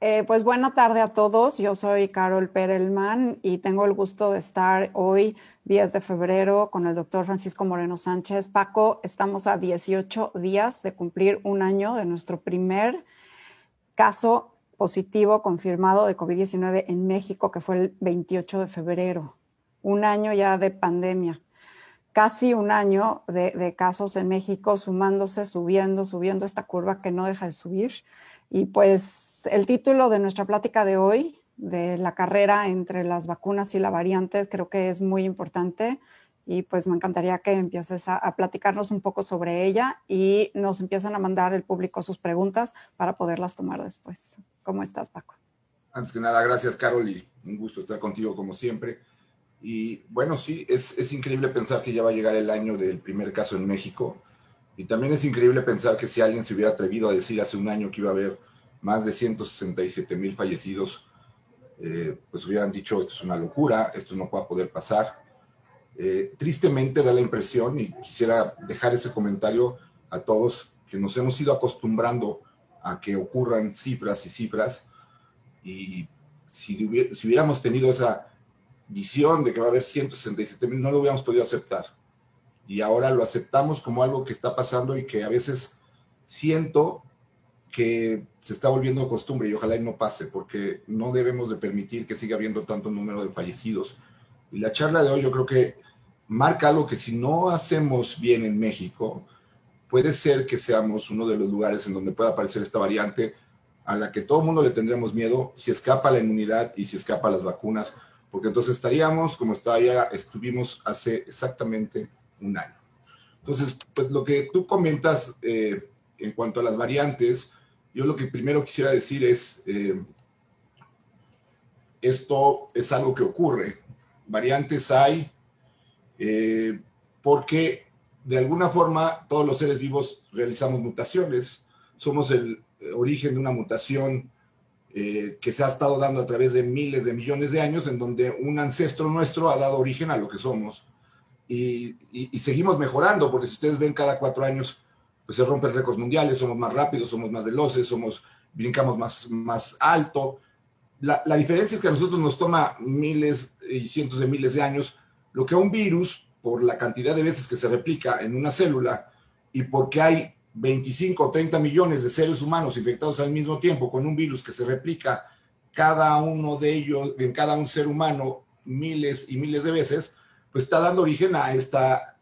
Eh, pues buena tarde a todos. Yo soy Carol Perelman y tengo el gusto de estar hoy, 10 de febrero, con el doctor Francisco Moreno Sánchez. Paco, estamos a 18 días de cumplir un año de nuestro primer caso positivo confirmado de COVID-19 en México, que fue el 28 de febrero. Un año ya de pandemia casi un año de, casos en México sumándose, subiendo, subiendo esta curva que no deja de subir. Y pues el título de nuestra plática de hoy, de la carrera entre las vacunas y la variante, creo que es muy importante. Y pues me encantaría que empieces a, platicarnos un poco sobre ella y nos empiezan a mandar el público sus preguntas para poderlas tomar después. ¿Cómo estás, Paco? Antes que nada, gracias, Carol, y un gusto estar contigo como siempre. Y bueno, sí, es, es, increíble pensar que ya va a llegar el año del primer caso en México. Y también es increíble pensar que si alguien se hubiera atrevido a decir hace un año que iba a haber más de 167 mil fallecidos, eh, pues hubieran dicho esto es una locura, esto no puede poder pasar. Eh, tristemente da la impresión, y quisiera dejar ese comentario a todos, que nos hemos ido acostumbrando a que ocurran cifras y cifras. Y si hubiéramos tenido esa visión de que va a haber 167 mil, no lo hubiéramos podido aceptar. Y ahora lo aceptamos como algo que está pasando y que a veces siento que se está volviendo costumbre y ojalá y no pase, porque no debemos de permitir que siga habiendo tanto número de fallecidos. Y la charla de hoy yo creo que marca algo que si no hacemos bien en México, puede ser que seamos uno de los lugares en donde pueda aparecer esta variante a la que todo el mundo le tendremos miedo si escapa la inmunidad y si escapa las vacunas porque entonces estaríamos como ya estuvimos hace exactamente un año. Entonces, pues lo que tú comentas eh, en cuanto a las variantes, yo lo que primero quisiera decir es, eh, esto es algo que ocurre. Variantes hay eh, porque de alguna forma todos los seres vivos realizamos mutaciones. Somos el origen de una mutación que se ha estado dando a través de miles de millones de años, en donde un ancestro nuestro ha dado origen a lo que somos. Y, seguimos mejorando, porque si ustedes ven cada cuatro años, pues se rompen récords mundiales, somos más rápidos, somos más veloces, somos, brincamos más, más alto. La, la diferencia es que a nosotros nos toma miles y cientos de miles de años, lo que a un virus, por la cantidad de veces que se replica en una célula y porque hay 25 o 30 millones de seres humanos infectados al mismo tiempo con un virus que se replica cada uno de ellos, en cada un ser humano, miles y miles de veces, pues está dando origen a esta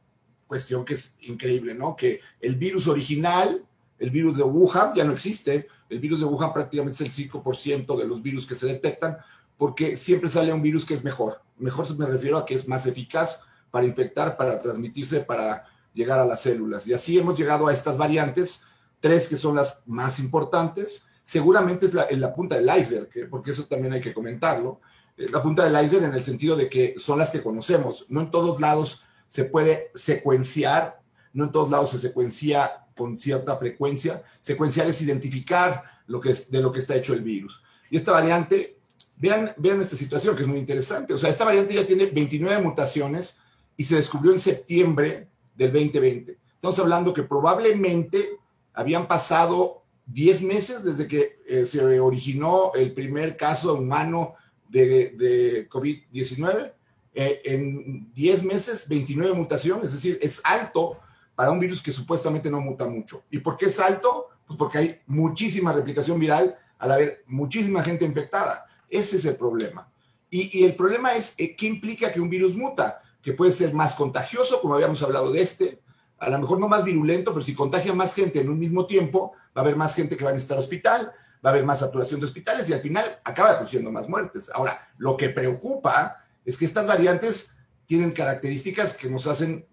cuestión que es increíble, ¿no? Que el virus original, el virus de Wuhan, ya no existe. El virus de Wuhan prácticamente es el 5% de los virus que se detectan, porque siempre sale un virus que es mejor. Mejor me refiero a que es más eficaz para infectar, para transmitirse, para llegar a las células. Y así hemos llegado a estas variantes, tres que son las más importantes. Seguramente es la, en la punta del iceberg, porque eso también hay que comentarlo. La punta del iceberg en el sentido de que son las que conocemos. No en todos lados se puede secuenciar, no en todos lados se secuencia con cierta frecuencia. Secuenciar es identificar lo que es, de lo que está hecho el virus. Y esta variante, vean, vean esta situación que es muy interesante. O sea, esta variante ya tiene 29 mutaciones y se descubrió en septiembre del 2020. Estamos hablando que probablemente habían pasado 10 meses desde que eh, se originó el primer caso humano de, de COVID-19. Eh, en 10 meses, 29 mutaciones, es decir, es alto para un virus que supuestamente no muta mucho. ¿Y por qué es alto? Pues porque hay muchísima replicación viral al haber muchísima gente infectada. Ese es el problema. Y, y el problema es, eh, ¿qué implica que un virus muta? que puede ser más contagioso, como habíamos hablado de este, a lo mejor no más virulento, pero si contagia más gente en un mismo tiempo, va a haber más gente que va a necesitar hospital, va a haber más saturación de hospitales y al final acaba produciendo más muertes. Ahora, lo que preocupa es que estas variantes tienen características que nos hacen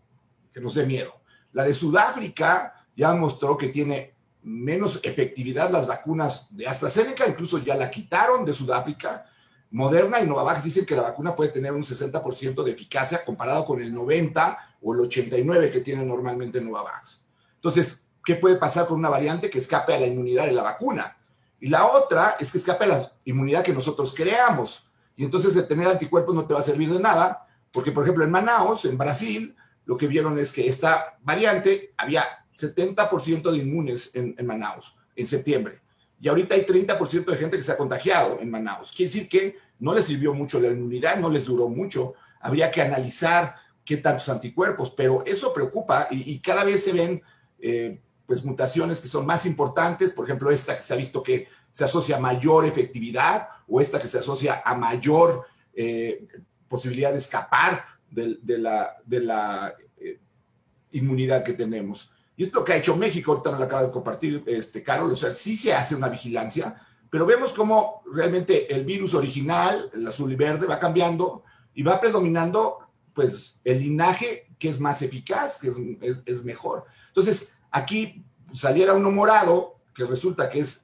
que nos dé miedo. La de Sudáfrica ya mostró que tiene menos efectividad las vacunas de AstraZeneca, incluso ya la quitaron de Sudáfrica, Moderna y Novavax dicen que la vacuna puede tener un 60% de eficacia comparado con el 90 o el 89 que tiene normalmente Novavax. Entonces, ¿qué puede pasar con una variante que escape a la inmunidad de la vacuna? Y la otra es que escape la inmunidad que nosotros creamos. Y entonces el tener anticuerpos no te va a servir de nada, porque por ejemplo en Manaus, en Brasil, lo que vieron es que esta variante había 70% de inmunes en, en Manaus en septiembre y ahorita hay 30% de gente que se ha contagiado en Manaus. Quiere decir que no les sirvió mucho la inmunidad, no les duró mucho. Habría que analizar qué tantos anticuerpos, pero eso preocupa y, cada vez se ven eh, pues mutaciones que son más importantes, por ejemplo, esta que se ha visto que se asocia a mayor efectividad o esta que se asocia a mayor eh, posibilidad de escapar de, la, de la eh, inmunidad que tenemos. Y es lo que ha hecho México, ahorita me lo acaba de compartir este, Carol, o sea, sí se hace una vigilancia, pero vemos cómo realmente el virus original, el azul y verde, va cambiando y va predominando pues el linaje que es más eficaz, que es, es, mejor. Entonces, aquí saliera uno morado, que resulta que es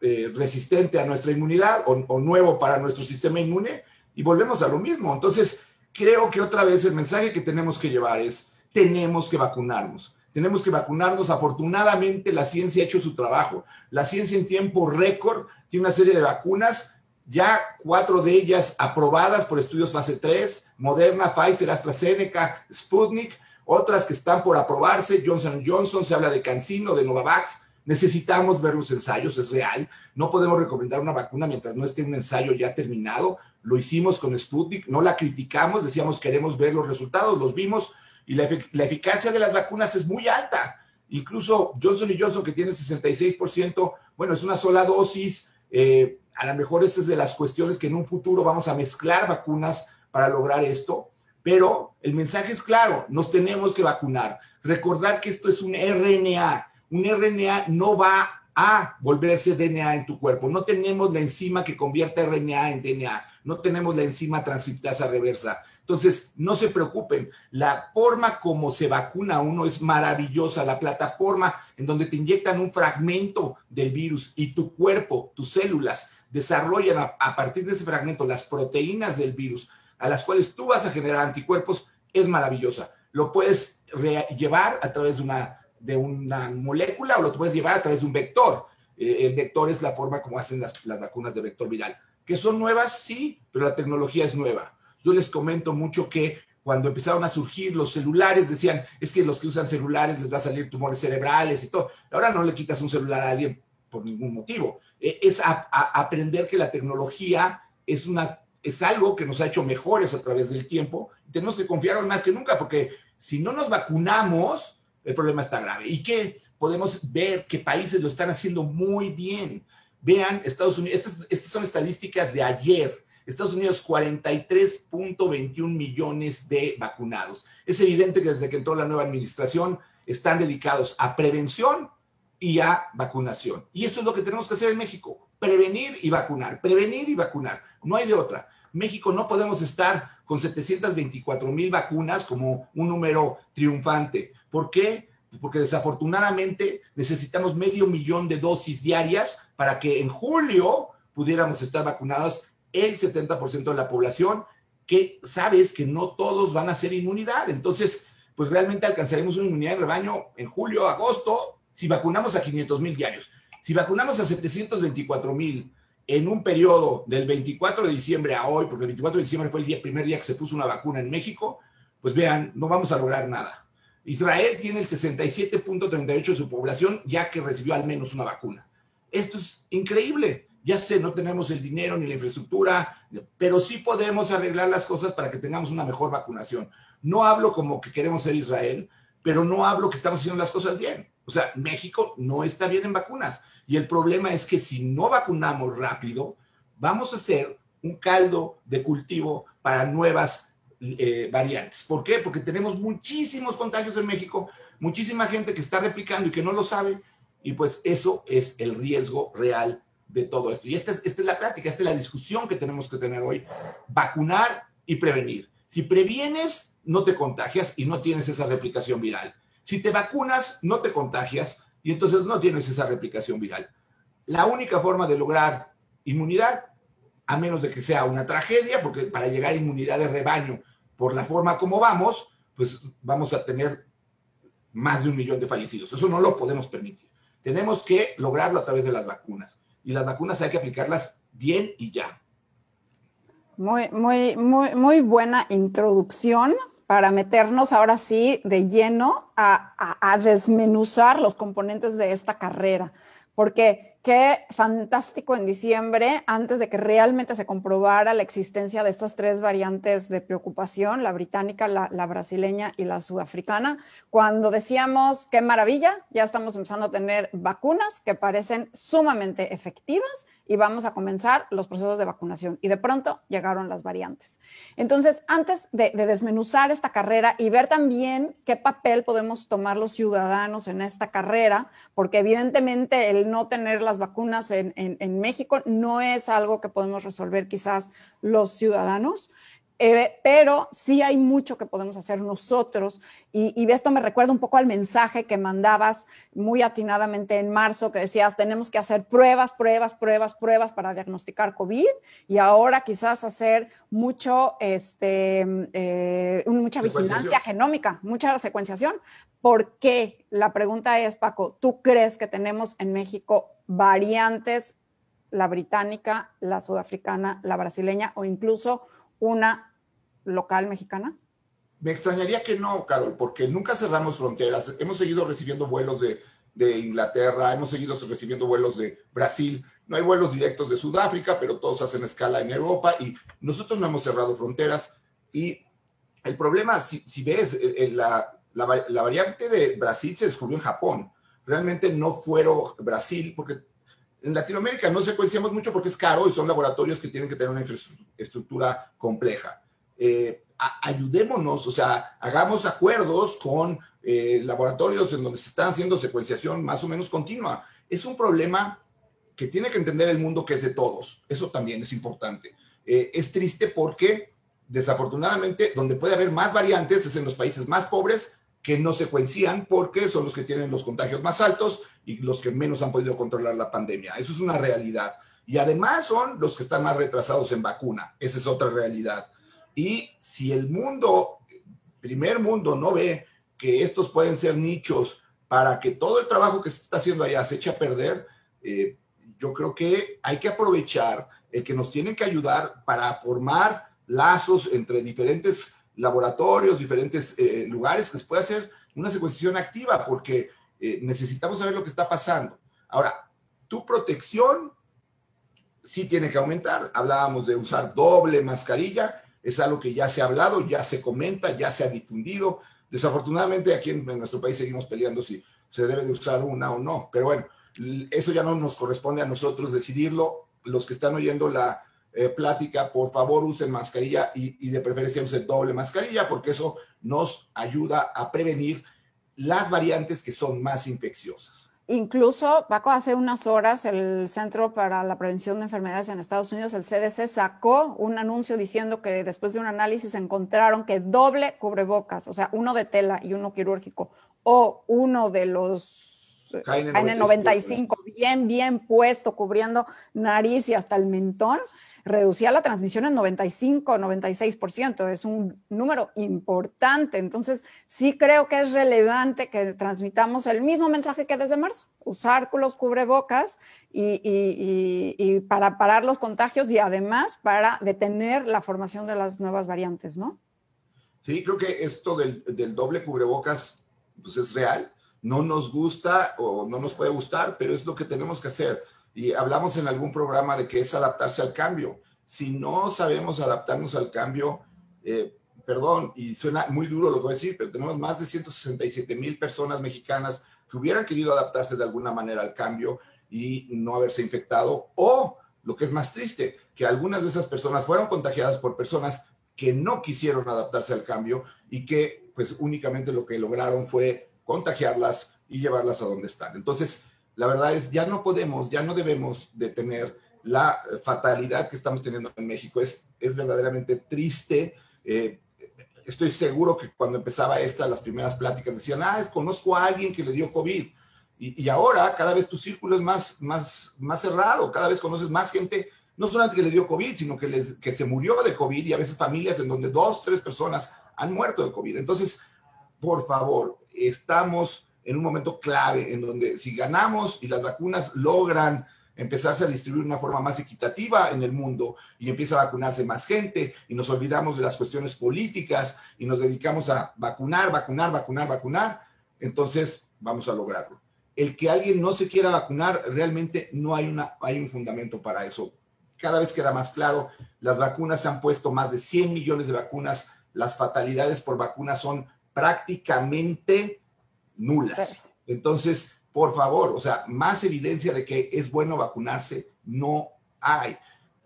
eh, resistente a nuestra inmunidad o, o, nuevo para nuestro sistema inmune, y volvemos a lo mismo. Entonces, creo que otra vez el mensaje que tenemos que llevar es, tenemos que vacunarnos tenemos que vacunarnos. Afortunadamente la ciencia ha hecho su trabajo. La ciencia en tiempo récord tiene una serie de vacunas, ya cuatro de ellas aprobadas por estudios fase 3, Moderna, Pfizer, AstraZeneca, Sputnik, otras que están por aprobarse, Johnson Johnson, se habla de Cancino, de Novavax. Necesitamos ver los ensayos, es real. No podemos recomendar una vacuna mientras no esté un ensayo ya terminado. Lo hicimos con Sputnik, no la criticamos, decíamos queremos ver los resultados, los vimos, y la, eficacia de las vacunas es muy alta. Incluso Johnson Johnson, que tiene 66%, bueno, es una sola dosis. Eh, a lo mejor esa es de las cuestiones que en un futuro vamos a mezclar vacunas para lograr esto. Pero el mensaje es claro, nos tenemos que vacunar. Recordar que esto es un RNA. Un RNA no va a volverse DNA en tu cuerpo. No tenemos la enzima que convierta RNA en DNA. No tenemos la enzima transcriptasa reversa. Entonces, no se preocupen, la forma como se vacuna uno es maravillosa, la plataforma en donde te inyectan un fragmento del virus y tu cuerpo, tus células, desarrollan a, partir de ese fragmento las proteínas del virus a las cuales tú vas a generar anticuerpos, es maravillosa. Lo puedes llevar a través de una, molécula o lo puedes llevar a través de un vector. Eh, el vector es la forma como hacen las, vacunas de vector viral. ¿Que son nuevas? Sí, pero la tecnología es nueva yo les comento mucho que cuando empezaron a surgir los celulares, decían, es que los que usan celulares les va a salir tumores cerebrales y todo. Ahora no le quitas un celular a alguien por ningún motivo. Eh, es aprender que la tecnología es, una, es algo que nos ha hecho mejores a través del tiempo. Tenemos que confiar más que nunca, porque si no nos vacunamos, el problema está grave. Y que podemos ver que países lo están haciendo muy bien. Vean, Estados Unidos, estas, estas son estadísticas de ayer Estados Unidos 43.21 millones de vacunados. Es evidente que desde que entró la nueva administración están dedicados a prevención y a vacunación. Y eso es lo que tenemos que hacer en México, prevenir y vacunar, prevenir y vacunar. No hay de otra. México no podemos estar con 724 mil vacunas como un número triunfante. ¿Por qué? Porque desafortunadamente necesitamos medio millón de dosis diarias para que en julio pudiéramos estar vacunados el 70% de la población, que sabes que no todos van a ser inmunidad. Entonces, pues realmente alcanzaremos una inmunidad de rebaño en julio, agosto, si vacunamos a 500 mil diarios. Si vacunamos a 724 mil en un periodo del 24 de diciembre a hoy, porque el 24 de diciembre fue el día, primer día que se puso una vacuna en México, pues vean, no vamos a lograr nada. Israel tiene el 67.38 de su población ya que recibió al menos una vacuna. Esto es increíble. Ya sé, no tenemos el dinero ni la infraestructura, pero sí podemos arreglar las cosas para que tengamos una mejor vacunación. No hablo como que queremos ser Israel, pero no hablo que estamos haciendo las cosas bien. O sea, México no está bien en vacunas. Y el problema es que si no vacunamos rápido, vamos a hacer un caldo de cultivo para nuevas eh, variantes. ¿Por qué? Porque tenemos muchísimos contagios en México, muchísima gente que está replicando y que no lo sabe, y pues eso es el riesgo real de todo esto. Y es, esta es la práctica, esta es la discusión que tenemos que tener hoy. Vacunar y prevenir. Si previenes, no te contagias y no tienes esa replicación viral. Si te vacunas, no te contagias y entonces no tienes esa replicación viral. La única forma de lograr inmunidad, a menos de que sea una tragedia, porque para llegar a inmunidad de rebaño, por la forma como vamos, pues vamos a tener más de un millón de fallecidos. Eso no lo podemos permitir. Tenemos que lograrlo a través de las vacunas y las vacunas hay que aplicarlas bien y ya. Muy, muy, muy, muy buena introducción para meternos ahora sí de lleno a, desmenuzar los componentes de esta carrera, porque qué fantástico en diciembre, antes de que realmente se comprobara la existencia de estas tres variantes de preocupación, la británica, la, la, brasileña y la sudafricana, cuando decíamos, qué maravilla, ya estamos empezando a tener vacunas que parecen sumamente efectivas y vamos a comenzar los procesos de vacunación. Y de pronto llegaron las variantes. Entonces, antes de, de desmenuzar esta carrera y ver también qué papel podemos tomar los ciudadanos en esta carrera, porque evidentemente el no tener las vacunas en, México no es algo que podemos resolver quizás los ciudadanos. Eh, pero sí hay mucho que podemos hacer nosotros. Y, y, esto me recuerda un poco al mensaje que mandabas muy atinadamente en marzo, que decías, tenemos que hacer pruebas, pruebas, pruebas, pruebas para diagnosticar COVID. Y ahora quizás hacer mucho, este, eh, mucha vigilancia genómica, mucha secuenciación. ¿Por qué? La pregunta es, Paco, ¿tú crees que tenemos en México variantes, la británica, la sudafricana, la brasileña o incluso una local mexicana? Me extrañaría que no, Carol, porque nunca cerramos fronteras. Hemos seguido recibiendo vuelos de, Inglaterra, hemos seguido recibiendo vuelos de Brasil. No hay vuelos directos de Sudáfrica, pero todos hacen escala en Europa y nosotros no hemos cerrado fronteras. Y el problema, si, ves, la, la, la, variante de Brasil se descubrió en Japón. Realmente no fueron Brasil, porque en Latinoamérica no secuenciamos mucho porque es caro y son laboratorios que tienen que tener una infraestructura compleja. Eh, ayudémonos, o sea, hagamos acuerdos con eh, laboratorios en donde se está haciendo secuenciación más o menos continua. Es un problema que tiene que entender el mundo que es de todos. Eso también es importante. Eh, es triste porque desafortunadamente donde puede haber más variantes es en los países más pobres que no secuencian porque son los que tienen los contagios más altos y los que menos han podido controlar la pandemia. Eso es una realidad. Y además son los que están más retrasados en vacuna. Esa es otra realidad. Y si el mundo, primer mundo, no ve que estos pueden ser nichos para que todo el trabajo que se está haciendo allá se eche a perder, eh, yo creo que hay que aprovechar el que nos tienen que ayudar para formar lazos entre diferentes laboratorios, diferentes eh, lugares que se pueda hacer una secuenciación activa, porque eh, necesitamos saber lo que está pasando. Ahora, tu protección sí tiene que aumentar. Hablábamos de usar doble mascarilla, es algo que ya se ha hablado, ya se comenta, ya se ha difundido. Desafortunadamente aquí en, en nuestro país seguimos peleando si se debe de usar una o no, pero bueno, eso ya no nos corresponde a nosotros decidirlo. Los que están oyendo la, eh, plática, por favor usen mascarilla y, de preferencia usen doble mascarilla porque eso nos ayuda a prevenir las variantes que son más infecciosas. Incluso, Paco, hace unas horas el Centro para la Prevención de Enfermedades en Estados Unidos, el CDC, sacó un anuncio diciendo que después de un análisis encontraron que doble cubrebocas, o sea, uno de tela y uno quirúrgico, o uno de los KN95, bien, bien puesto, cubriendo nariz y hasta el mentón, reducía la transmisión en 95, 96%. Es un número importante. Entonces, sí creo que es relevante que transmitamos el mismo mensaje que desde marzo, usar los cubrebocas y, y, para parar los contagios y además para detener la formación de las nuevas variantes, ¿no? Sí, creo que esto del, del doble cubrebocas pues es real no nos gusta o no nos puede gustar, pero es lo que tenemos que hacer. Y hablamos en algún programa de que es adaptarse al cambio. Si no sabemos adaptarnos al cambio, eh, perdón, y suena muy duro lo que voy a decir, pero tenemos más de 167 mil personas mexicanas que hubieran querido adaptarse de alguna manera al cambio y no haberse infectado. O, lo que es más triste, que algunas de esas personas fueron contagiadas por personas que no quisieron adaptarse al cambio y que pues únicamente lo que lograron fue contagiarlas y llevarlas a donde están. Entonces, la verdad es, ya no podemos, ya no debemos de tener la fatalidad que estamos teniendo en México. Es, es verdaderamente triste. Eh, estoy seguro que cuando empezaba esta, las primeras pláticas decían, ah, es, conozco a alguien que le dio COVID. Y, y, ahora cada vez tu círculo es más, más, más cerrado, cada vez conoces más gente, no solamente que le dio COVID, sino que, les, que se murió de COVID y a veces familias en donde dos, tres personas han muerto de COVID. Entonces, por favor, estamos en un momento clave en donde si ganamos y las vacunas logran empezarse a distribuir de una forma más equitativa en el mundo y empieza a vacunarse más gente y nos olvidamos de las cuestiones políticas y nos dedicamos a vacunar, vacunar, vacunar, vacunar, entonces vamos a lograrlo. el que alguien no se quiera vacunar, realmente no hay, una, hay un fundamento para eso. Cada vez queda más claro, las vacunas se han puesto más de 100 millones de vacunas, las fatalidades por vacunas son prácticamente nulas. Entonces, por favor, o sea, más evidencia de que es bueno vacunarse no hay.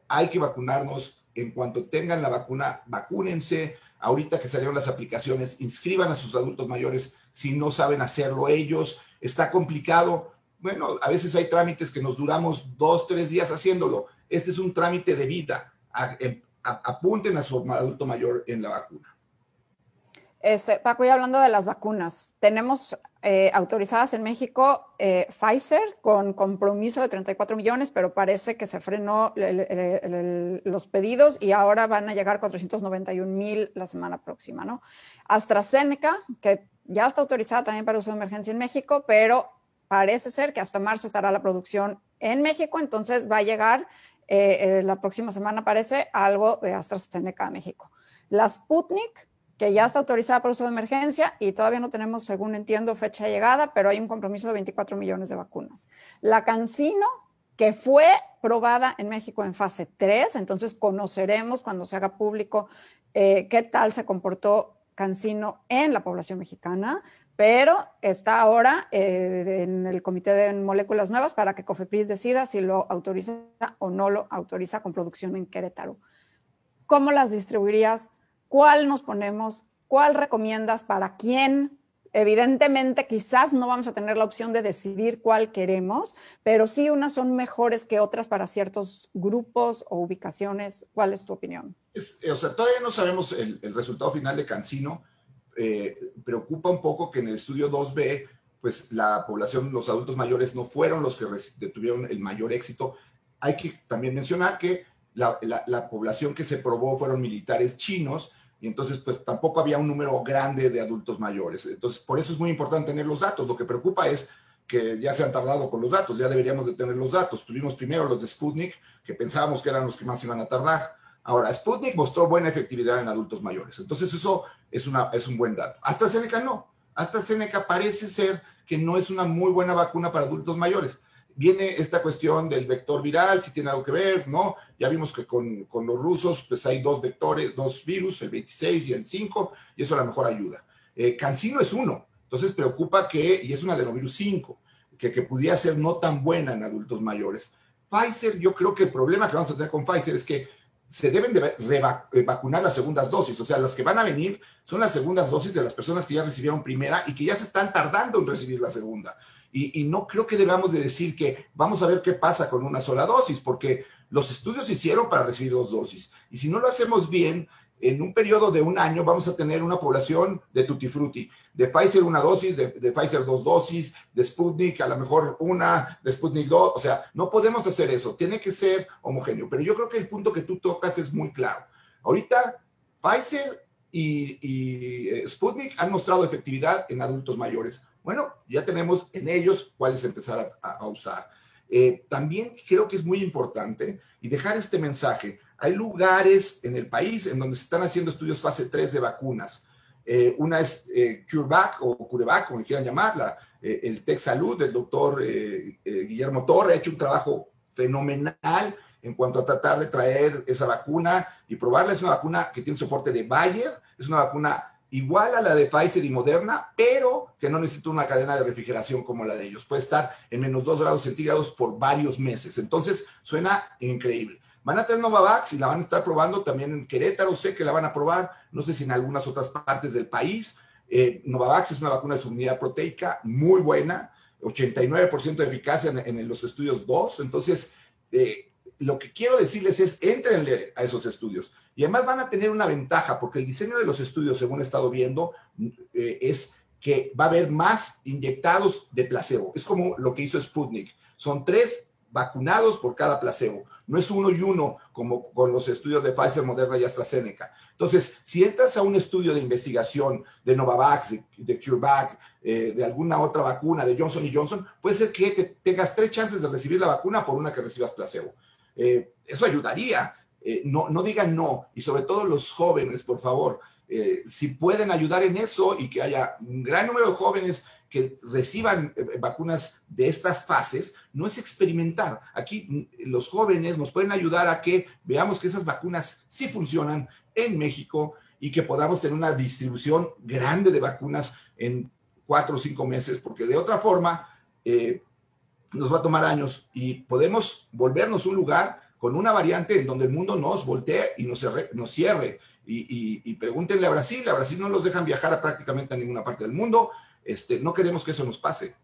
Hay que vacunarnos. En cuanto tengan la vacuna, vacúnense. Ahorita que salieron las aplicaciones, inscriban a sus adultos mayores si no saben hacerlo ellos. Está complicado. Bueno, a veces hay trámites que nos duramos dos, tres días haciéndolo. Este es un trámite de vida. Apunten a su adulto mayor en la vacuna. Este, Paco, ya hablando de las vacunas, tenemos eh, autorizadas en México eh, Pfizer con compromiso de 34 millones, pero parece que se frenó los pedidos y ahora van a llegar 491 mil la semana próxima, ¿no? AstraZeneca, que ya está autorizada también para uso de emergencia en México, pero parece ser que hasta marzo estará la producción en México, entonces va a llegar eh, la próxima semana, parece, algo de AstraZeneca a México. La Sputnik, que ya está autorizada por uso de emergencia y todavía no tenemos, según entiendo, fecha de llegada, pero hay un compromiso de 24 millones de vacunas. La Cancino, que fue probada en México en fase 3, entonces conoceremos cuando se haga público eh, qué tal se comportó Cancino en la población mexicana, pero está ahora eh, en el Comité de Moléculas Nuevas para que COFEPRIS decida si lo autoriza o no lo autoriza con producción en Querétaro. ¿Cómo las distribuirías? ¿Cuál nos ponemos? ¿Cuál recomiendas para quién? Evidentemente, quizás no vamos a tener la opción de decidir cuál queremos, pero sí unas son mejores que otras para ciertos grupos o ubicaciones. ¿Cuál es tu opinión? o sea, todavía no sabemos el, resultado final de Cancino. Eh, preocupa un poco que en el estudio 2B, pues la población, los adultos mayores no fueron los que tuvieron el mayor éxito. Hay que también mencionar que la, la población que se probó fueron militares chinos y entonces pues tampoco había un número grande de adultos mayores. Entonces, por eso es muy importante tener los datos. Lo que preocupa es que ya se han tardado con los datos, ya deberíamos de tener los datos. Tuvimos primero los de Sputnik, que pensábamos que eran los que más iban a tardar. Ahora, Sputnik mostró buena efectividad en adultos mayores. Entonces, eso es, una, es un buen dato. AstraZeneca no. AstraZeneca parece ser que no es una muy buena vacuna para adultos mayores viene esta cuestión del vector viral, si tiene algo que ver, ¿no? Ya vimos que con, los rusos, pues hay dos vectores, dos virus, el 26 y el 5, y eso a lo mejor ayuda. Eh, Cancino es uno, entonces preocupa que, y es una adenovirus 5, que, que pudiera ser no tan buena en adultos mayores. Pfizer, yo creo que el problema que vamos a tener con Pfizer es que se deben de eh, vacunar las segundas dosis, o sea, las que van a venir son las segundas dosis de las personas que ya recibieron primera y que ya se están tardando en recibir la segunda. Y, no creo que debamos de decir que vamos a ver qué pasa con una sola dosis, porque los estudios se hicieron para recibir dos dosis. Y si no lo hacemos bien, en un periodo de un año vamos a tener una población de tutti frutti, de Pfizer una dosis, de, de, Pfizer dos dosis, de Sputnik a lo mejor una, de Sputnik dos, o sea, no podemos hacer eso, tiene que ser homogéneo. Pero yo creo que el punto que tú tocas es muy claro. Ahorita Pfizer y, y eh, Sputnik han mostrado efectividad en adultos mayores. Bueno, ya tenemos en ellos cuáles empezar a, usar. Eh, también creo que es muy importante y dejar este mensaje. Hay lugares en el país en donde se están haciendo estudios fase 3 de vacunas. Eh, una es eh, CureVac o CureVac, como quieran llamarla. el Tech Salud del doctor Guillermo Torre ha hecho un trabajo fenomenal en cuanto a tratar de traer esa vacuna y probarla. Es una vacuna que tiene soporte de Bayer, es una vacuna igual a la de Pfizer y Moderna, pero que no necesita una cadena de refrigeración como la de ellos. Puede estar en menos 2 grados centígrados por varios meses. Entonces, suena increíble. Van a tener Novavax y la van a estar probando también en Querétaro, sé que la van a probar, no sé si en algunas otras partes del país. Eh, Novavax es una vacuna de subunidad proteica muy buena, 89% de eficacia en, los estudios 2. Entonces, eh, lo que quiero decirles es, entrenle a esos estudios. Y además van a tener una ventaja, porque el diseño de los estudios, según he estado viendo, eh, es que va a haber más inyectados de placebo. Es como lo que hizo Sputnik. Son tres vacunados por cada placebo. No es uno y uno como con los estudios de Pfizer, Moderna y AstraZeneca. Entonces, si entras a un estudio de investigación de Novavax, de, CureVac, eh, de alguna otra vacuna, de Johnson Johnson, puede ser que tengas tres chances de recibir la vacuna por una que recibas placebo. Eh, eso ayudaría. Eh, no, no digan no. Y sobre todo los jóvenes, por favor, eh, si pueden ayudar en eso y que haya un gran número de jóvenes que reciban vacunas de estas fases no es experimentar. Aquí mm, los jóvenes nos pueden ayudar a que veamos que esas vacunas sí funcionan en México y que podamos tener una distribución grande de vacunas en cuatro o cinco meses, porque de otra forma eh, nos va a tomar años y podemos volvernos un lugar con una variante en donde el mundo nos voltee y nos cierre. Cierre. Y, pregúntenle a Brasil, a Brasil no los dejan viajar a prácticamente a ninguna parte del mundo. Este, no queremos que eso nos pase.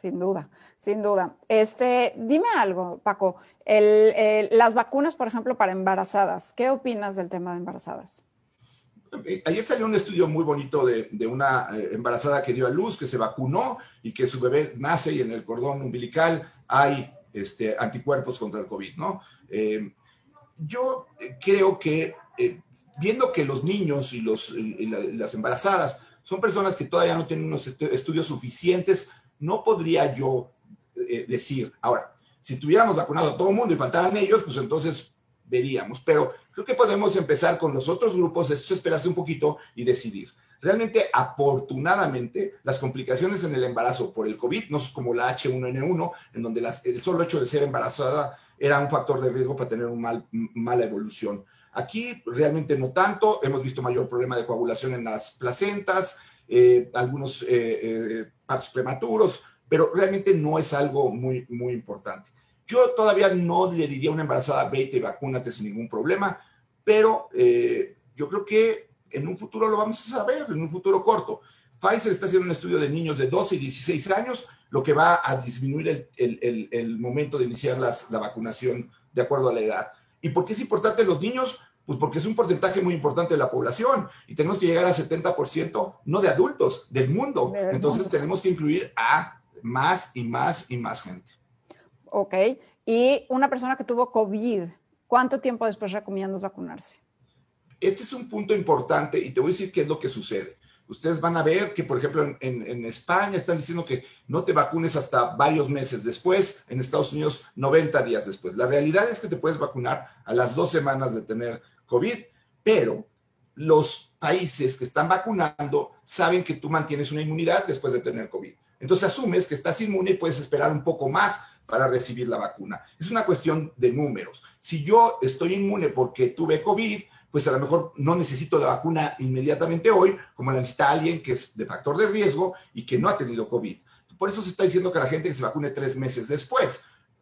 Sin duda, sin duda. Este, dime algo, Paco. las vacunas, por ejemplo, para embarazadas, ¿qué opinas del tema de embarazadas? Eh, ayer salió un estudio muy bonito de, una eh, embarazada que dio a luz, que se vacunó y que su bebé nace y en el cordón umbilical hay este, anticuerpos contra el COVID, ¿no? Eh, yo creo que viendo que los niños y, los, las embarazadas son personas que todavía no tienen unos estudios suficientes, no podría yo decir, ahora, si tuviéramos vacunado a todo el mundo y faltaran ellos, pues entonces veríamos, pero creo que podemos empezar con los otros grupos, es esperarse un poquito y decidir. Realmente, afortunadamente, las complicaciones en el embarazo por el COVID no es como la H1N1, en donde el solo hecho de ser embarazada era un factor de riesgo para tener una mala evolución. Aquí realmente no tanto, hemos visto mayor problema de coagulación en las placentas, eh, algunos eh, eh, partos prematuros, pero realmente no es algo muy, muy importante. Yo todavía no le diría a una embarazada, vete y vacúnate sin ningún problema, pero yo creo que en un futuro lo vamos a saber, en un futuro corto. Pfizer está haciendo un estudio de niños de 12 y 16 años, lo que va a disminuir el, momento de iniciar la vacunación de acuerdo a la edad. ¿Y por qué es importante los niños? Pues porque es un porcentaje muy importante de la población y tenemos que llegar al 70%, no de adultos, del mundo. Entonces tenemos que incluir a más y más y más gente. Ok. Y una persona que tuvo COVID, ¿cuánto tiempo después recomiendas vacunarse? Este es un punto importante y te voy a decir qué es lo que sucede. Ustedes van a ver que, por ejemplo, en, España están diciendo que no te vacunes hasta varios meses después, en Estados Unidos 90 días después. La realidad es que te puedes vacunar a las dos semanas de tener COVID, pero los países que están vacunando saben que tú mantienes una inmunidad después de tener COVID. Entonces asumes que estás inmune y puedes esperar un poco más para recibir la vacuna. Es una cuestión de números. Si yo estoy inmune porque tuve COVID, pues a lo mejor no necesito la vacuna inmediatamente hoy, como la necesita alguien que es de factor de riesgo y que no ha tenido COVID. Por eso se está diciendo que la gente que se vacune tres meses después.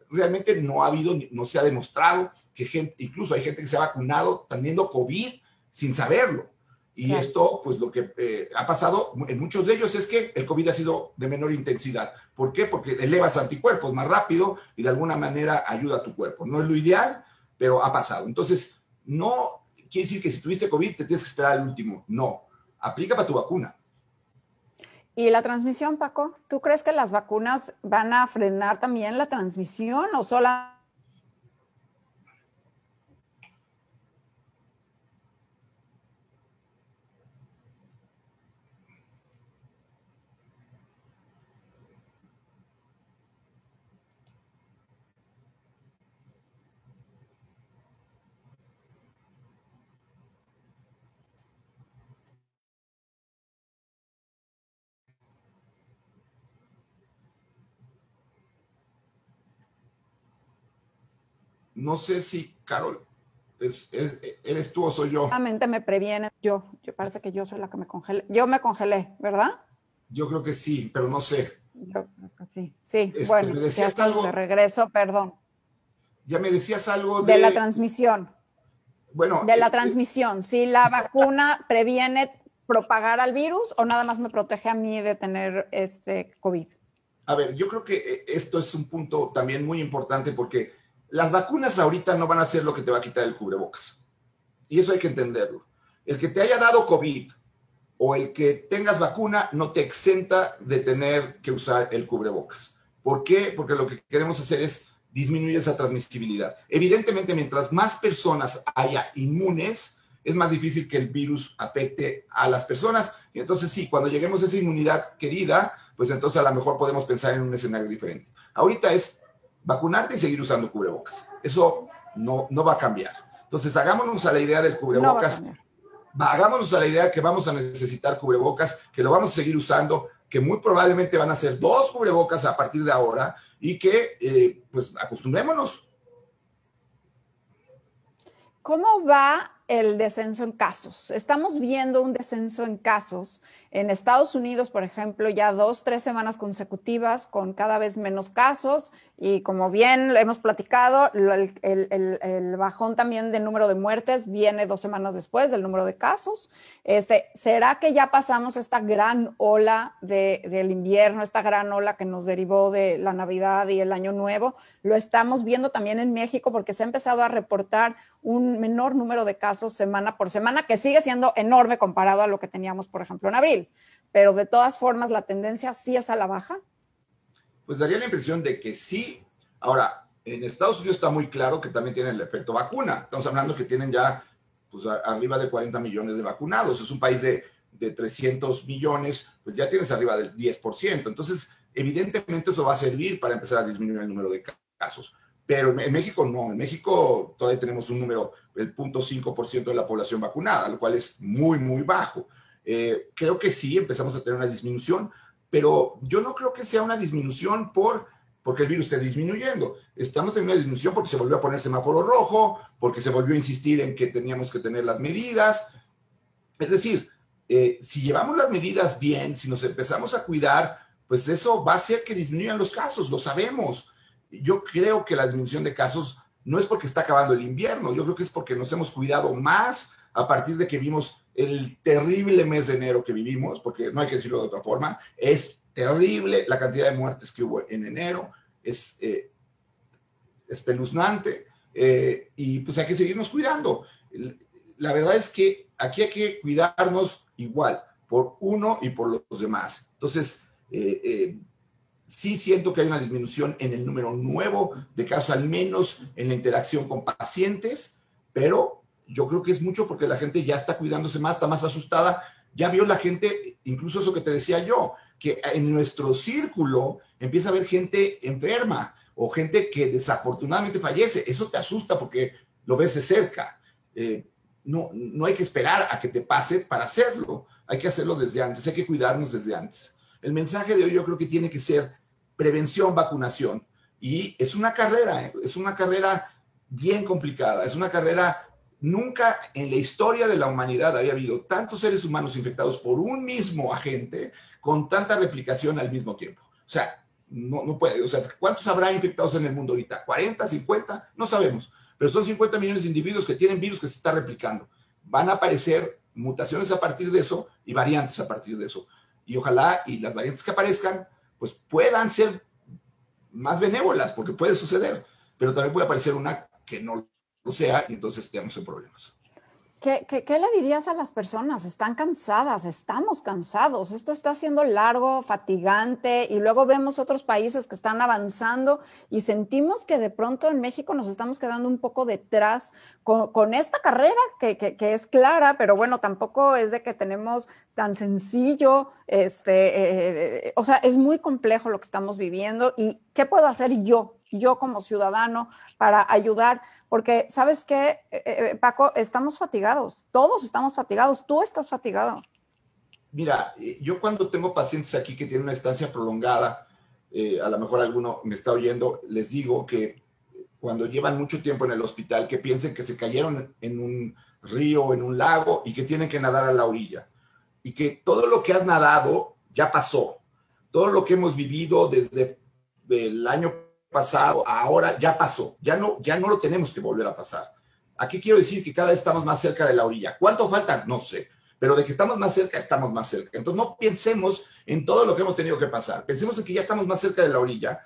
Realmente no ha habido, no se ha demostrado que gente, incluso hay gente que se ha vacunado teniendo COVID sin saberlo. Y esto, pues lo que eh, ha pasado en muchos de ellos es que el COVID ha sido de menor intensidad. ¿Por qué? Porque elevas anticuerpos más rápido y de alguna manera ayuda a tu cuerpo. No es lo ideal, pero ha pasado. Entonces, no quiere decir que si tuviste COVID te tienes que esperar al último. No, aplica para tu vacuna. ¿Y la transmisión, Paco? ¿Tú crees que las vacunas van a frenar también la transmisión o solamente No sé si, Carol, eres tú o soy yo. Solamente me previene yo. Yo parece que yo soy la que me congelé. Yo me congelé, ¿verdad? Yo creo que sí, pero no sé. Yo creo que sí. Sí, este, bueno, me decías algo. De regreso, perdón. Ya me decías algo de. De la transmisión. Bueno. De la eh, transmisión. Si la vacuna previene propagar al virus o nada más me protege a mí de tener este COVID. A ver, yo creo que eh, esto es un punto también muy importante porque las vacunas ahorita no van a ser lo que te va a quitar el cubrebocas. Y eso hay que entenderlo. El que te haya dado COVID o el que tengas vacuna no te exenta de tener que usar el cubrebocas. ¿Por qué? Porque lo que queremos hacer es disminuir esa transmisibilidad. Evidentemente, mientras más personas haya inmunes, es más difícil que el virus afecte a las personas. Y entonces sí, cuando lleguemos a esa inmunidad querida, pues entonces a lo mejor podemos pensar en un escenario diferente. Ahorita es vacunarte y seguir usando cubrebocas. Eso no, no va a cambiar. Entonces, hagámonos a la idea del cubrebocas. hagámonos a la idea que vamos a necesitar cubrebocas, que lo vamos a seguir usando que muy probablemente van a ser dos cubrebocas a partir de ahora y que eh, pues acostumbrémonos. ¿Cómo va el descenso en casos? Estamos viendo un descenso en casos en Estados Unidos, por ejemplo, ya dos, tres semanas consecutivas con cada vez menos casos y como bien hemos platicado, el, bajón también del número de muertes viene dos semanas después del número de casos. Este, ¿Será que ya pasamos esta gran ola del invierno, esta gran ola que nos derivó de la Navidad y el Año Nuevo? Lo estamos viendo también en México porque se ha empezado a reportar un menor número de casos semana por semana, que sigue siendo enorme comparado a lo que teníamos, por ejemplo, en abril pero de todas formas la tendencia sí es a la baja. Pues daría la impresión de que sí. Ahora, en Estados Unidos está muy claro que también tienen el efecto vacuna. Estamos hablando que tienen ya pues, arriba de 40 millones de vacunados. Es un país de, de 300 millones, pues ya tienes arriba del 10%. Entonces, evidentemente eso va a servir para empezar a disminuir el número de casos. Pero en México no, en México todavía tenemos un número, el 0.5% de la población vacunada, lo cual es muy, muy bajo. Eh, creo que sí, empezamos a tener una disminución, pero yo no creo que sea una disminución por porque el virus esté disminuyendo. Estamos teniendo una disminución porque se volvió a poner semáforo rojo, porque se volvió a insistir en que teníamos que tener las medidas. Es decir, eh, si llevamos las medidas bien, si nos empezamos a cuidar, pues eso va a hacer que disminuyan los casos, lo sabemos. Yo creo que la disminución de casos no es porque está acabando el invierno, yo creo que es porque nos hemos cuidado más a partir de que vimos el terrible mes de enero que vivimos, porque no hay que decirlo de otra forma, es terrible la cantidad de muertes que hubo en enero, es eh, espeluznante, eh, y pues hay que seguirnos cuidando. La verdad es que aquí hay que cuidarnos igual, por uno y por los demás. Entonces, eh, sí siento que hay una disminución en el número nuevo de casos, al menos en la interacción con pacientes, pero yo creo que es mucho porque la gente ya está cuidándose más, está más asustada. Ya vio la gente, incluso eso que te decía yo, que en nuestro círculo empieza a haber gente enferma o gente que desafortunadamente fallece. Eso te asusta porque lo ves de cerca. Eh, no, no hay que esperar a que te pase para hacerlo. Hay que hacerlo desde antes, hay que cuidarnos desde antes. El mensaje de hoy yo creo que tiene que ser prevención, vacunación. Y es una carrera, ¿eh? es una carrera bien complicada, es una carrera Nunca en la historia de la humanidad había habido tantos seres humanos infectados por un mismo agente con tanta replicación al mismo tiempo. O sea, no, no puede. O sea, ¿cuántos habrá infectados en el mundo ahorita? ¿40, 50? No sabemos. Pero son 50 millones de individuos que tienen virus que se está replicando. Van a aparecer mutaciones a partir de eso y variantes a partir de eso. Y ojalá y las variantes que aparezcan, pues puedan ser más benévolas, porque puede suceder. Pero también puede aparecer una que no o sea, y entonces tenemos problemas. ¿Qué, ¿Qué, le dirías a las personas? Están cansadas, estamos cansados, esto está siendo largo, fatigante y luego vemos otros países que están avanzando y sentimos que de pronto en México nos estamos quedando un poco detrás con, con esta carrera que, que, que, es clara, pero bueno, tampoco es de que tenemos tan sencillo, este, eh, eh, o sea, es muy complejo lo que estamos viviendo y ¿qué puedo hacer yo, yo como ciudadano para ayudar? Porque, ¿sabes qué, eh, eh, eh, Paco? Estamos fatigados, todos estamos fatigados, tú estás fatigado. Mira, yo cuando tengo pacientes aquí que tienen una estancia prolongada, a lo mejor alguno me está oyendo, les digo que cuando llevan mucho tiempo en el hospital, que piensen que se cayeron en un río, en un lago y que tienen que nadar a la orilla. Y que todo lo que has nadado ya pasó. Todo lo que hemos vivido desde el año pasado, ahora ya pasó, ya no, ya no lo tenemos que volver a pasar. Aquí quiero decir que cada vez estamos más cerca de la orilla. ¿Cuánto falta? No sé, pero de que estamos más cerca, estamos más cerca. Entonces no pensemos en todo lo que hemos tenido que pasar, pensemos en que ya estamos más cerca de la orilla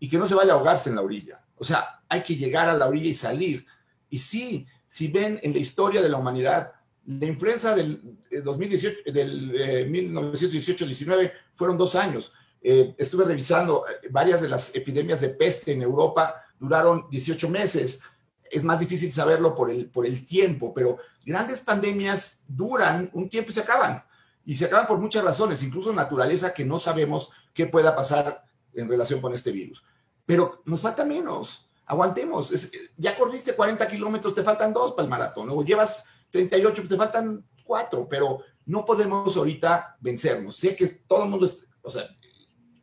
y que no se vaya a ahogarse en la orilla. O sea, hay que llegar a la orilla y salir. Y sí, si ven en la historia de la humanidad, la influenza del 2018, eh, del 1918-19 eh, fueron dos años. Eh, estuve revisando eh, varias de las epidemias de peste en Europa, duraron 18 meses. Es más difícil saberlo por el, por el tiempo, pero grandes pandemias duran un tiempo y se acaban. Y se acaban por muchas razones, incluso naturaleza que no sabemos qué pueda pasar en relación con este virus. Pero nos falta menos. Aguantemos. ya corriste 40 kilómetros, te faltan dos para el maratón. O llevas 38, te faltan cuatro. Pero no podemos ahorita vencernos. Sé que todo el mundo o sea,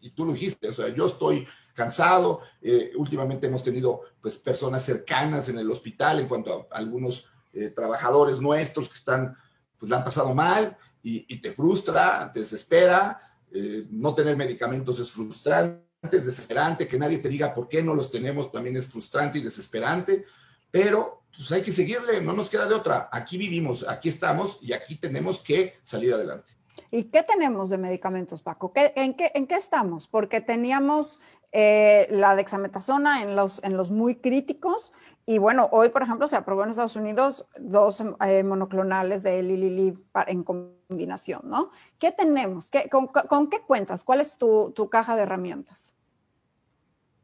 y tú lo dijiste, o sea, yo estoy cansado, eh, últimamente hemos tenido pues personas cercanas en el hospital en cuanto a algunos eh, trabajadores nuestros que están, pues la han pasado mal y, te frustra, te desespera, eh, no tener medicamentos es frustrante, es desesperante, que nadie te diga por qué no los tenemos también es frustrante y desesperante, pero pues hay que seguirle, no nos queda de otra, aquí vivimos, aquí estamos y aquí tenemos que salir adelante. ¿Y qué tenemos de medicamentos, Paco? en, qué, ¿En qué estamos? Porque teníamos eh, la dexametasona en los, en los muy críticos y bueno, hoy, por ejemplo, se aprobó en Estados Unidos dos eh, monoclonales de Lilili en combinación, ¿no? ¿Qué tenemos? ¿Qué, con, qué cuentas? ¿Cuál es tu, tu caja de herramientas?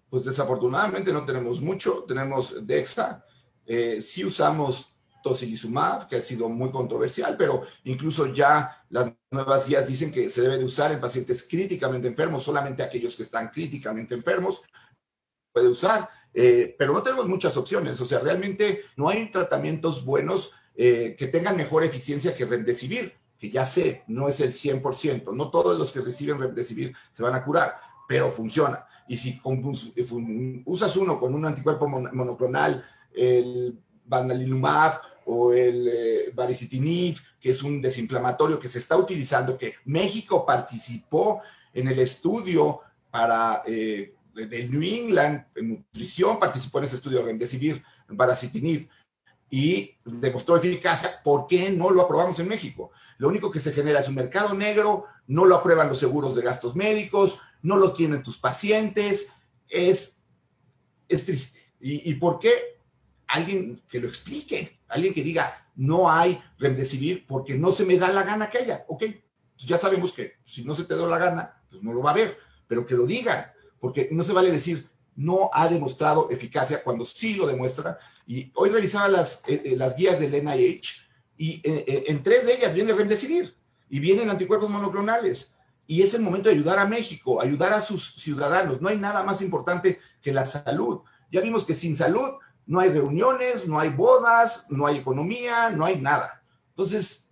Pues desafortunadamente no tenemos mucho. Tenemos Dexa. Eh, sí usamos tocilizumab, que ha sido muy controversial, pero incluso ya las nuevas guías dicen que se debe de usar en pacientes críticamente enfermos, solamente aquellos que están críticamente enfermos puede usar, eh, pero no tenemos muchas opciones, o sea, realmente no hay tratamientos buenos eh, que tengan mejor eficiencia que Remdesivir, que ya sé, no es el 100%, no todos los que reciben Remdesivir se van a curar, pero funciona. Y si usas uno con un anticuerpo monoclonal, el Banalinumab o el eh, baricitinib, que es un desinflamatorio que se está utilizando, que México participó en el estudio para eh, de New England, en nutrición, participó en ese estudio de Remdesivir, baricitinib, y demostró eficacia. ¿Por qué no lo aprobamos en México? Lo único que se genera es un mercado negro, no lo aprueban los seguros de gastos médicos, no lo tienen tus pacientes, es, es triste. ¿Y, ¿Y por qué? Alguien que lo explique alguien que diga, no hay remdesivir porque no se me da la gana que haya. Ok, pues ya sabemos que si no se te da la gana, pues no lo va a ver, pero que lo digan, porque no se vale decir, no ha demostrado eficacia cuando sí lo demuestra. Y hoy revisaba las, eh, eh, las guías del NIH y eh, en tres de ellas viene remdesivir y vienen anticuerpos monoclonales. Y es el momento de ayudar a México, ayudar a sus ciudadanos. No hay nada más importante que la salud. Ya vimos que sin salud no hay reuniones, no hay bodas, no hay economía, no hay nada. Entonces,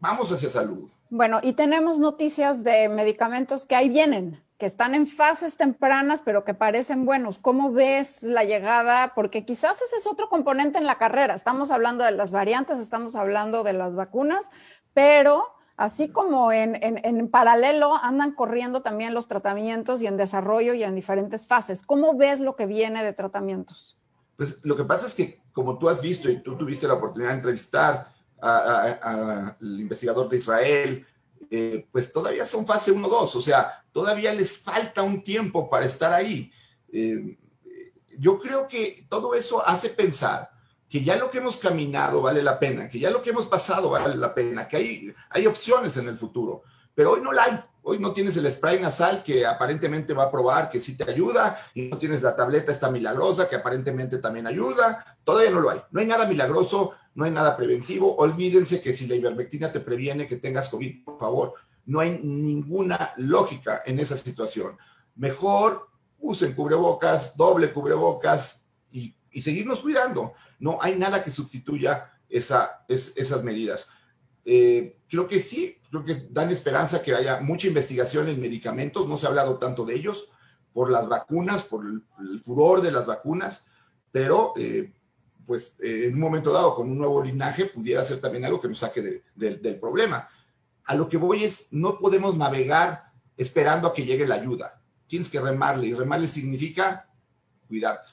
vamos hacia salud. Bueno, y tenemos noticias de medicamentos que ahí vienen, que están en fases tempranas, pero que parecen buenos. ¿Cómo ves la llegada? Porque quizás ese es otro componente en la carrera. Estamos hablando de las variantes, estamos hablando de las vacunas, pero así como en, en, paralelo andan corriendo también los tratamientos y en desarrollo y en diferentes fases. ¿Cómo ves lo que viene de tratamientos? Pues lo que pasa es que, como tú has visto y tú tuviste la oportunidad de entrevistar al investigador de Israel, eh, pues todavía son fase 1-2, o sea, todavía les falta un tiempo para estar ahí. Eh, yo creo que todo eso hace pensar que ya lo que hemos caminado vale la pena, que ya lo que hemos pasado vale la pena, que hay, hay opciones en el futuro, pero hoy no la hay. Hoy no tienes el spray nasal que aparentemente va a probar que sí te ayuda y no tienes la tableta esta milagrosa que aparentemente también ayuda. Todavía no lo hay. No hay nada milagroso, no hay nada preventivo. Olvídense que si la ivermectina te previene que tengas COVID, por favor, no hay ninguna lógica en esa situación. Mejor usen cubrebocas, doble cubrebocas y, seguirnos cuidando. No hay nada que sustituya esa, esas medidas. Eh, creo que sí, creo que dan esperanza que haya mucha investigación en medicamentos, no se ha hablado tanto de ellos por las vacunas, por el, furor de las vacunas, pero eh, pues eh, en un momento dado con un nuevo linaje pudiera ser también algo que nos saque del problema. A lo que voy es, no podemos navegar esperando a que llegue la ayuda. Tienes que remarle y remarle significa cuidarte.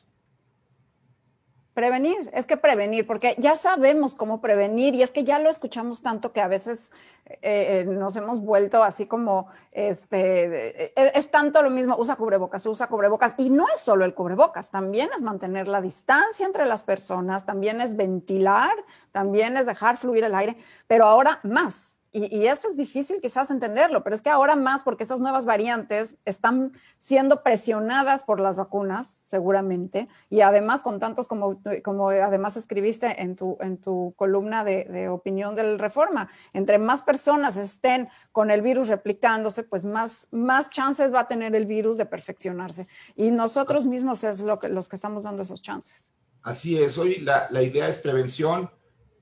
Prevenir, es que prevenir, porque ya sabemos cómo prevenir y es que ya lo escuchamos tanto que a veces eh, eh, nos hemos vuelto así como, este, eh, es, tanto lo mismo, usa cubrebocas, usa cubrebocas y no es solo el cubrebocas, también es mantener la distancia entre las personas, también es ventilar, también es dejar fluir el aire, pero ahora más, y, eso es difícil quizás entenderlo, pero es que ahora más porque estas nuevas variantes están siendo presionadas por las vacunas, seguramente, y además con tantos como, como además escribiste en tu, en tu columna de, opinión del Reforma, entre más personas estén con el virus replicándose, pues más, más chances va a tener el virus de perfeccionarse. Y nosotros mismos es lo que, los que estamos dando esos chances. Así es, hoy la, la idea es prevención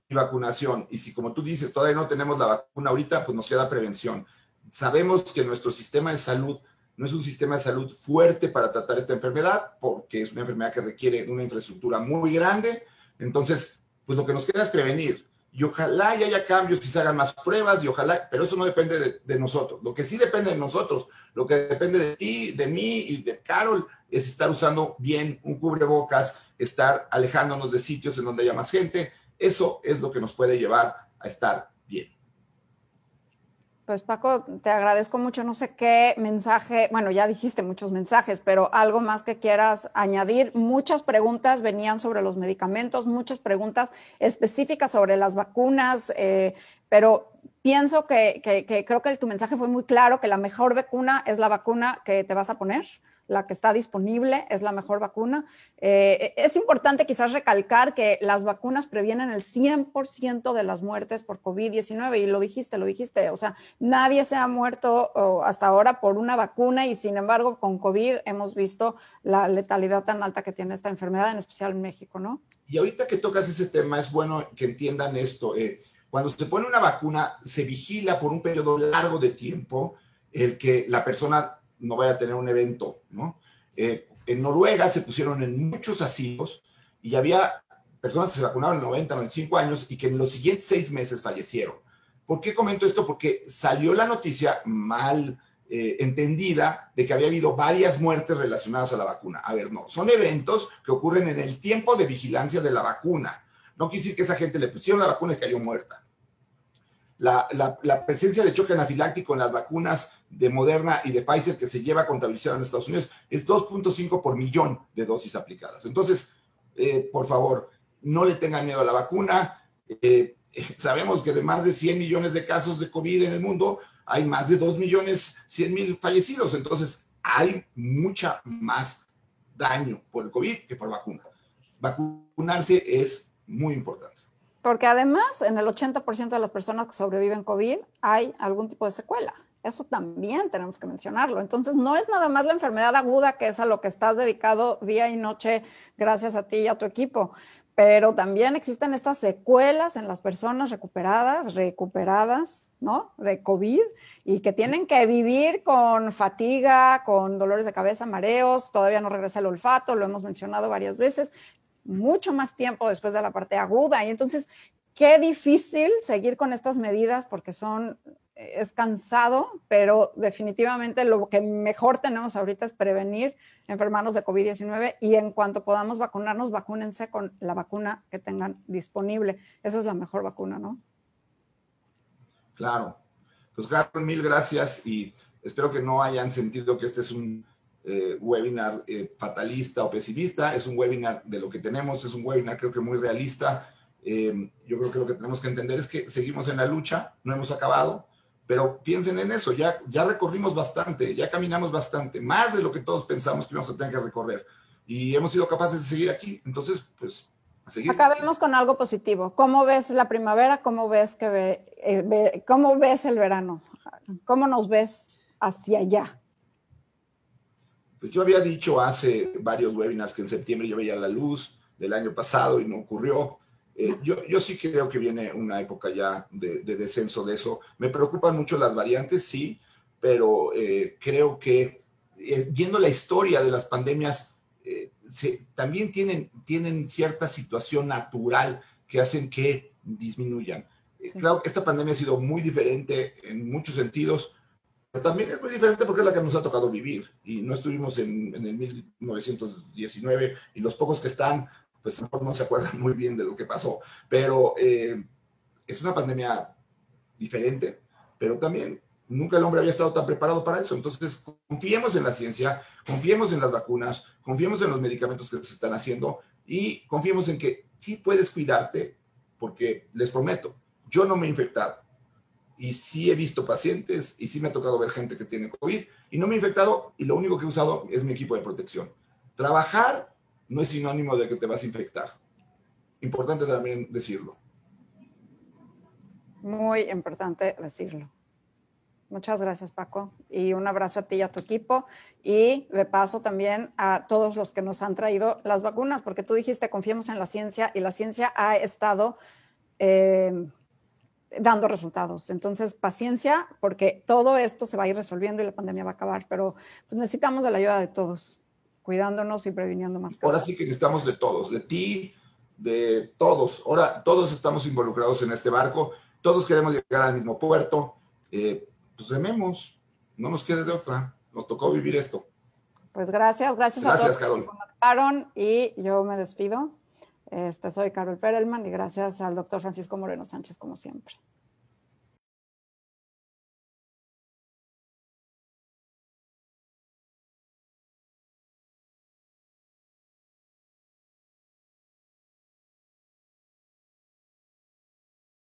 y vacunación. Y si, como tú dices, todavía no tenemos la vacuna ahorita, pues nos queda prevención. sabemos que nuestro sistema de salud no es un sistema de salud fuerte para tratar esta enfermedad, porque es una enfermedad que requiere una infraestructura muy grande. Entonces, pues lo que nos queda es prevenir. Y ojalá y haya cambios y se hagan más pruebas y ojalá, pero eso no depende de, de, nosotros. Lo que sí depende de nosotros, lo que depende de ti, de mí y de Carol, es estar usando bien un cubrebocas, estar alejándonos de sitios en donde haya más gente. Eso es lo que nos puede llevar a estar bien. Pues Paco, te agradezco mucho. No sé qué mensaje, bueno, ya dijiste muchos mensajes, pero algo más que quieras añadir. Muchas preguntas venían sobre los medicamentos, muchas preguntas específicas sobre las vacunas, eh, pero pienso que, que, que creo que tu mensaje fue muy claro, que la mejor vacuna es la vacuna que te vas a poner la que está disponible es la mejor vacuna. Eh, es importante quizás recalcar que las vacunas previenen el 100% de las muertes por COVID-19 y lo dijiste, lo dijiste, o sea, nadie se ha muerto hasta ahora por una vacuna y sin embargo con COVID hemos visto la letalidad tan alta que tiene esta enfermedad, en especial en México, ¿no? Y ahorita que tocas ese tema, es bueno que entiendan esto. Eh, cuando se pone una vacuna, se vigila por un periodo largo de tiempo el que la persona no vaya a tener un evento, ¿no? Eh, en Noruega se pusieron en muchos asilos y había personas que se vacunaron en 90, 95 años y que en los siguientes seis meses fallecieron. ¿Por qué comento esto? Porque salió la noticia mal eh, entendida de que había habido varias muertes relacionadas a la vacuna. A ver, no, son eventos que ocurren en el tiempo de vigilancia de la vacuna. No quiere decir que esa gente le pusieron la vacuna y cayó muerta. La, la, la, presencia de choque anafiláctico en las vacunas de Moderna y de Pfizer que se lleva contabilizado en Estados Unidos es 2.5 por millón de dosis aplicadas. Entonces, eh, por favor, no le tengan miedo a la vacuna. Eh, sabemos que de más de 100 millones de casos de COVID en el mundo, hay más de 2 millones 100 mil fallecidos. Entonces, hay mucha más daño por el COVID que por vacuna. Vacunarse es muy importante. Porque además, en el 80% de las personas que sobreviven COVID hay algún tipo de secuela. Eso también tenemos que mencionarlo. Entonces, no es nada más la enfermedad aguda, que es a lo que estás dedicado día y noche, gracias a ti y a tu equipo, pero también existen estas secuelas en las personas recuperadas, recuperadas, ¿no? De COVID y que tienen que vivir con fatiga, con dolores de cabeza, mareos, todavía no regresa el olfato, lo hemos mencionado varias veces, mucho más tiempo después de la parte aguda. Y entonces, qué difícil seguir con estas medidas porque son es cansado, pero definitivamente lo que mejor tenemos ahorita es prevenir enfermarnos de COVID-19 y en cuanto podamos vacunarnos, vacúnense con la vacuna que tengan disponible. Esa es la mejor vacuna, ¿no? Claro. Pues Carlos, mil gracias y espero que no hayan sentido que este es un eh, webinar eh, fatalista o pesimista, es un webinar de lo que tenemos, es un webinar creo que muy realista. Eh, yo creo que lo que tenemos que entender es que seguimos en la lucha, no hemos acabado, pero piensen en eso, ya, ya recorrimos bastante, ya caminamos bastante, más de lo que todos pensamos que íbamos a tener que recorrer. Y hemos sido capaces de seguir aquí. Entonces, pues, a seguir. Acabemos con algo positivo. ¿Cómo ves la primavera? ¿Cómo ves, que ve, eh, ¿Cómo ves el verano? ¿Cómo nos ves hacia allá? Pues yo había dicho hace varios webinars que en septiembre yo veía la luz del año pasado y no ocurrió. Eh, yo, yo, sí creo que viene una época ya de, de, descenso de eso. Me preocupan mucho las variantes, sí, pero eh, creo que eh, viendo la historia de las pandemias, eh, se, también tienen, tienen cierta situación natural que hacen que disminuyan. Sí. Claro esta pandemia ha sido muy diferente en muchos sentidos, pero también es muy diferente porque es la que nos ha tocado vivir y no estuvimos en, en el 1919 y los pocos que están pues no se acuerdan muy bien de lo que pasó, pero eh, es una pandemia diferente, pero también nunca el hombre había estado tan preparado para eso. Entonces, confiemos en la ciencia, confiemos en las vacunas, confiemos en los medicamentos que se están haciendo y confiemos en que sí puedes cuidarte, porque les prometo, yo no me he infectado y sí he visto pacientes y sí me ha tocado ver gente que tiene COVID y no me he infectado y lo único que he usado es mi equipo de protección. Trabajar no es sinónimo de que te vas a infectar. Importante también decirlo. Muy importante decirlo. Muchas gracias, Paco. Y un abrazo a ti y a tu equipo. Y de paso también a todos los que nos han traído las vacunas, porque tú dijiste, confiemos en la ciencia y la ciencia ha estado eh, dando resultados. Entonces, paciencia, porque todo esto se va a ir resolviendo y la pandemia va a acabar, pero pues, necesitamos de la ayuda de todos, cuidándonos y previniendo más cosas. Ahora sí que necesitamos de todos, de ti, de todos. Ahora todos estamos involucrados en este barco, todos queremos llegar al mismo puerto. Eh, pues rememos, no nos quede de otra, nos tocó vivir esto. Pues gracias, gracias, a todos Carol. que conectaron y yo me despido. Este, soy Carol Perelman y gracias al doctor Francisco Moreno Sánchez como siempre.